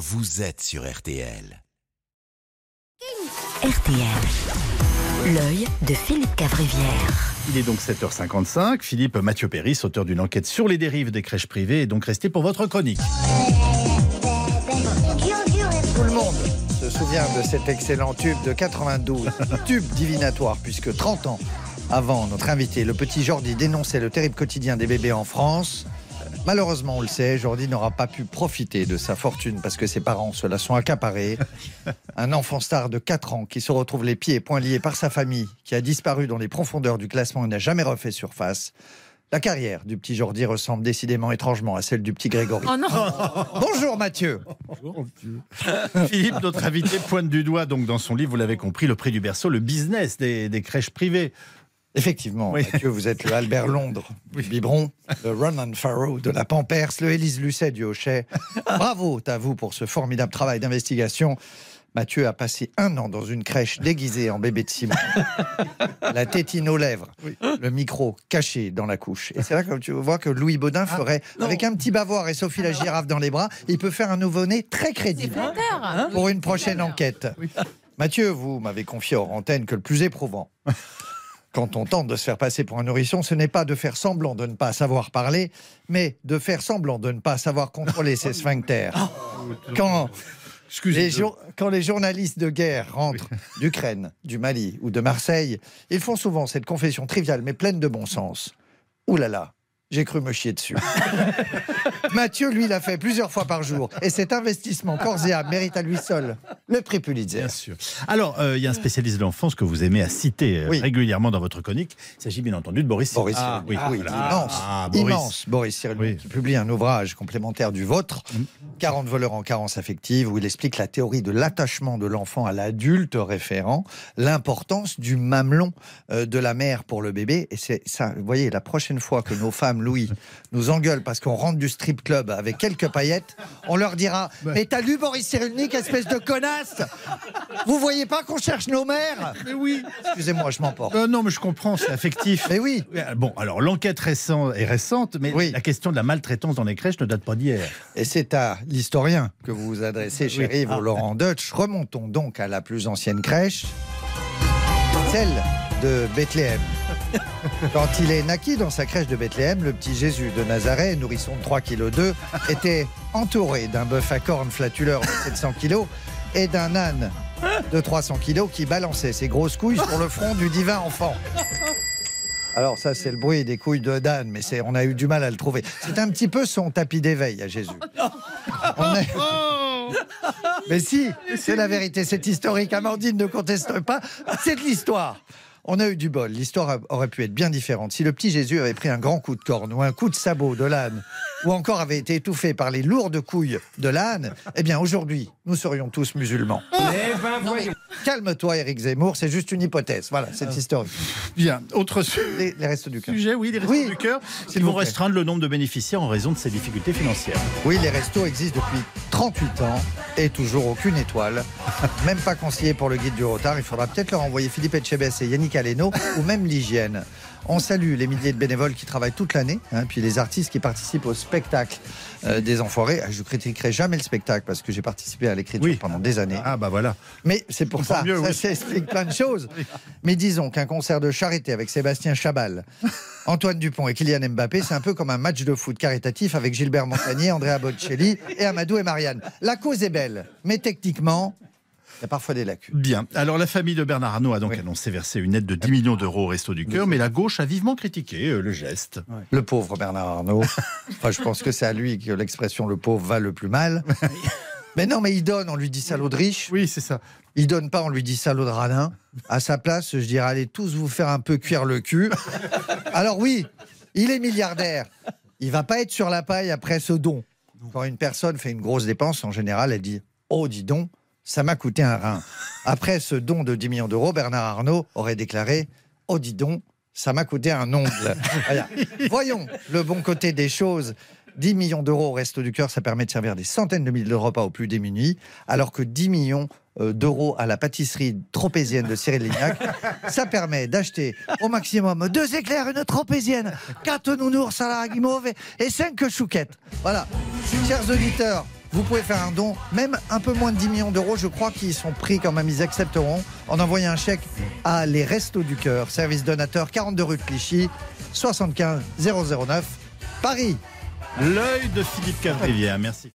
vous êtes sur RTL. RTL. L'œil de Philippe Cavrivière. Il est donc 7h55. Philippe Mathieu Péris, auteur d'une enquête sur les dérives des crèches privées, est donc resté pour votre chronique. Tout le monde se souvient de cet excellent tube de 92, tube divinatoire, puisque 30 ans avant, notre invité, le petit Jordi, dénonçait le terrible quotidien des bébés en France. Malheureusement, on le sait, Jordi n'aura pas pu profiter de sa fortune parce que ses parents se la sont accaparés. Un enfant star de 4 ans qui se retrouve les pieds et poings liés par sa famille, qui a disparu dans les profondeurs du classement et n'a jamais refait surface. La carrière du petit Jordi ressemble décidément étrangement à celle du petit Grégory. Oh non Bonjour Mathieu Philippe, notre invité, pointe du doigt, donc dans son livre, vous l'avez compris, le prix du berceau, le business des, des crèches privées. Effectivement, Oui. Mathieu, vous êtes le Albert Londres du biberon, le Ronan Farrow de la Pampers, le Élise Lucet du Hochet. Bravo à vous pour ce formidable travail d'investigation. Mathieu a passé un an dans une crèche déguisée en bébé de Simon. La tétine aux lèvres, le micro caché dans la couche. Et c'est là que tu vois que Louis Baudin ferait, avec un petit bavoir et Sophie la girafe dans les bras, il peut faire un nouveau-né très crédible Flatteur. pour une prochaine enquête. Mathieu, vous m'avez confié hors antenne que le plus éprouvant, quand on tente de se faire passer pour un nourrisson, ce n'est pas de faire semblant de ne pas savoir parler, mais de faire semblant de ne pas savoir contrôler ses sphincters. Quand les, jour- quand les journalistes de guerre rentrent d'Ukraine, du Mali ou de Marseille, ils font souvent cette confession triviale mais pleine de bon sens. Ouh là là, j'ai cru me chier dessus. Mathieu, lui, l'a fait plusieurs fois par jour. Et cet investissement corps et âme mérite à lui seul le prix Pulitzer. Bien sûr. Alors, euh, il y a un spécialiste de l'enfance que vous aimez à citer euh, Oui. régulièrement dans votre chronique. Il s'agit bien entendu de Boris Boris Ah, oui, oui, voilà. immense, Ah, Boris. immense Boris Cyrulnik, Oui. qui publie un ouvrage complémentaire du vôtre, 40 voleurs en carence affective, où il explique la théorie de l'attachement de l'enfant à l'adulte référent, l'importance du mamelon euh, de la mère pour le bébé. Et c'est ça, vous voyez, la prochaine fois que nos femmes, Louis, nous engueulent parce qu'on rentre du strip club avec quelques paillettes, on leur dira Mais t'as lu Boris Cyrulnik, espèce de connasse? Vous voyez pas qu'on cherche nos mères? Mais oui. Excusez-moi, je m'emporte. Euh, non, mais je comprends, c'est affectif. Mais oui, euh, Bon, alors l'enquête récente est récente, mais Oui. la question de la maltraitance dans les crèches ne date pas d'hier. Et c'est à l'historien que vous vous adressez, cher Oui. Ah. Laurent Deutsch. Remontons donc à la plus ancienne crèche, celle de Bethléem. Quand il est naquit dans sa crèche de Bethléem, le petit Jésus de Nazareth, nourrisson de 3 kg 2, était entouré d'un bœuf à cornes flatuleur de 700 kg et d'un âne de 300 kg qui balançait ses grosses couilles sur le front du divin enfant. Alors ça, c'est le bruit des couilles de Dan, mais c'est, on a eu du mal à le trouver. C'est un petit peu son tapis d'éveil à Jésus. On est- Mais si, c'est la vérité, c'est historique. Amandine ne conteste pas, c'est de l'histoire. On a eu du bol. L'histoire aurait pu être bien différente. Si le petit Jésus avait pris un grand coup de corne ou un coup de sabot de l'âne, ou encore avait été étouffé par les lourdes couilles de l'âne, eh bien aujourd'hui, nous serions tous musulmans. Calme-toi, Éric Zemmour, c'est juste une hypothèse. Voilà, c'est historique. Bien, autre su- Les, les restes du cœur. sujet, oui, les restos Oui, du cœur. Ils vont restreindre le nombre de bénéficiaires en raison de ces difficultés financières. Oui, les restos existent depuis 38 ans et toujours aucune étoile. Même pas conseillé pour le guide du retard. Il faudra peut-être leur envoyer Philippe Etchebest et Yannick Aleno ou même l'hygiène. On salue les milliers de bénévoles qui travaillent toute l'année, hein, puis les artistes qui participent au spectacle euh, des Enfoirés. Ah, Je critiquerai jamais le spectacle parce que j'ai participé à l'écriture Oui. pendant des années. Ah bah voilà. Mais c'est pour ça, mieux, ça, oui. ça explique plein de choses. Mais disons qu'un concert de charité avec Sébastien Chabal, Antoine Dupont et Kylian Mbappé, c'est un peu comme un match de foot caritatif avec Gilbert Montagnier, Andrea Bocelli et Amadou et Marianne. La cause est belle, mais techniquement, il y a parfois des lacunes. Bien. Alors la famille de Bernard Arnault a donc Oui. annoncé verser une aide de 10 millions d'euros au Resto du Cœur, mais la gauche a vivement critiqué euh, le geste. Le pauvre Bernard Arnault. Enfin, je pense que c'est à lui que l'expression le pauvre va le plus mal. Mais non, mais il donne, on lui dit salaud de riche. Oui, c'est ça. Il donne pas, on lui dit salaud de radin. À sa place, je dirais allez tous vous faire un peu cuire le cul. Alors oui, il est milliardaire. Il va pas être sur la paille après ce don. Quand une personne fait une grosse dépense, en général, elle dit Oh, dis donc, ça m'a coûté un rein. Après ce don de 10 millions d'euros, Bernard Arnault aurait déclaré Oh, dis donc, ça m'a coûté un ongle. Voilà. Voyons le bon côté des choses. 10 millions d'euros au Resto du Cœur, ça permet de servir des centaines de milliers de repas aux plus démunis, alors que 10 millions euh, d'euros à la pâtisserie tropézienne de Cyril Lignac, ça permet d'acheter au maximum deux éclairs, une tropézienne, quatre nounours à la guimauve et- et cinq chouquettes. Voilà. Chers auditeurs, Vous pouvez faire un don, même un peu moins de 10 millions d'euros, je crois qu'ils sont pris quand même, ils accepteront, en envoyant un chèque à les Restos du Cœur, service donateur 42 rue de Clichy, 75 009, Paris. L'œil de Philippe Cavrivière. Merci.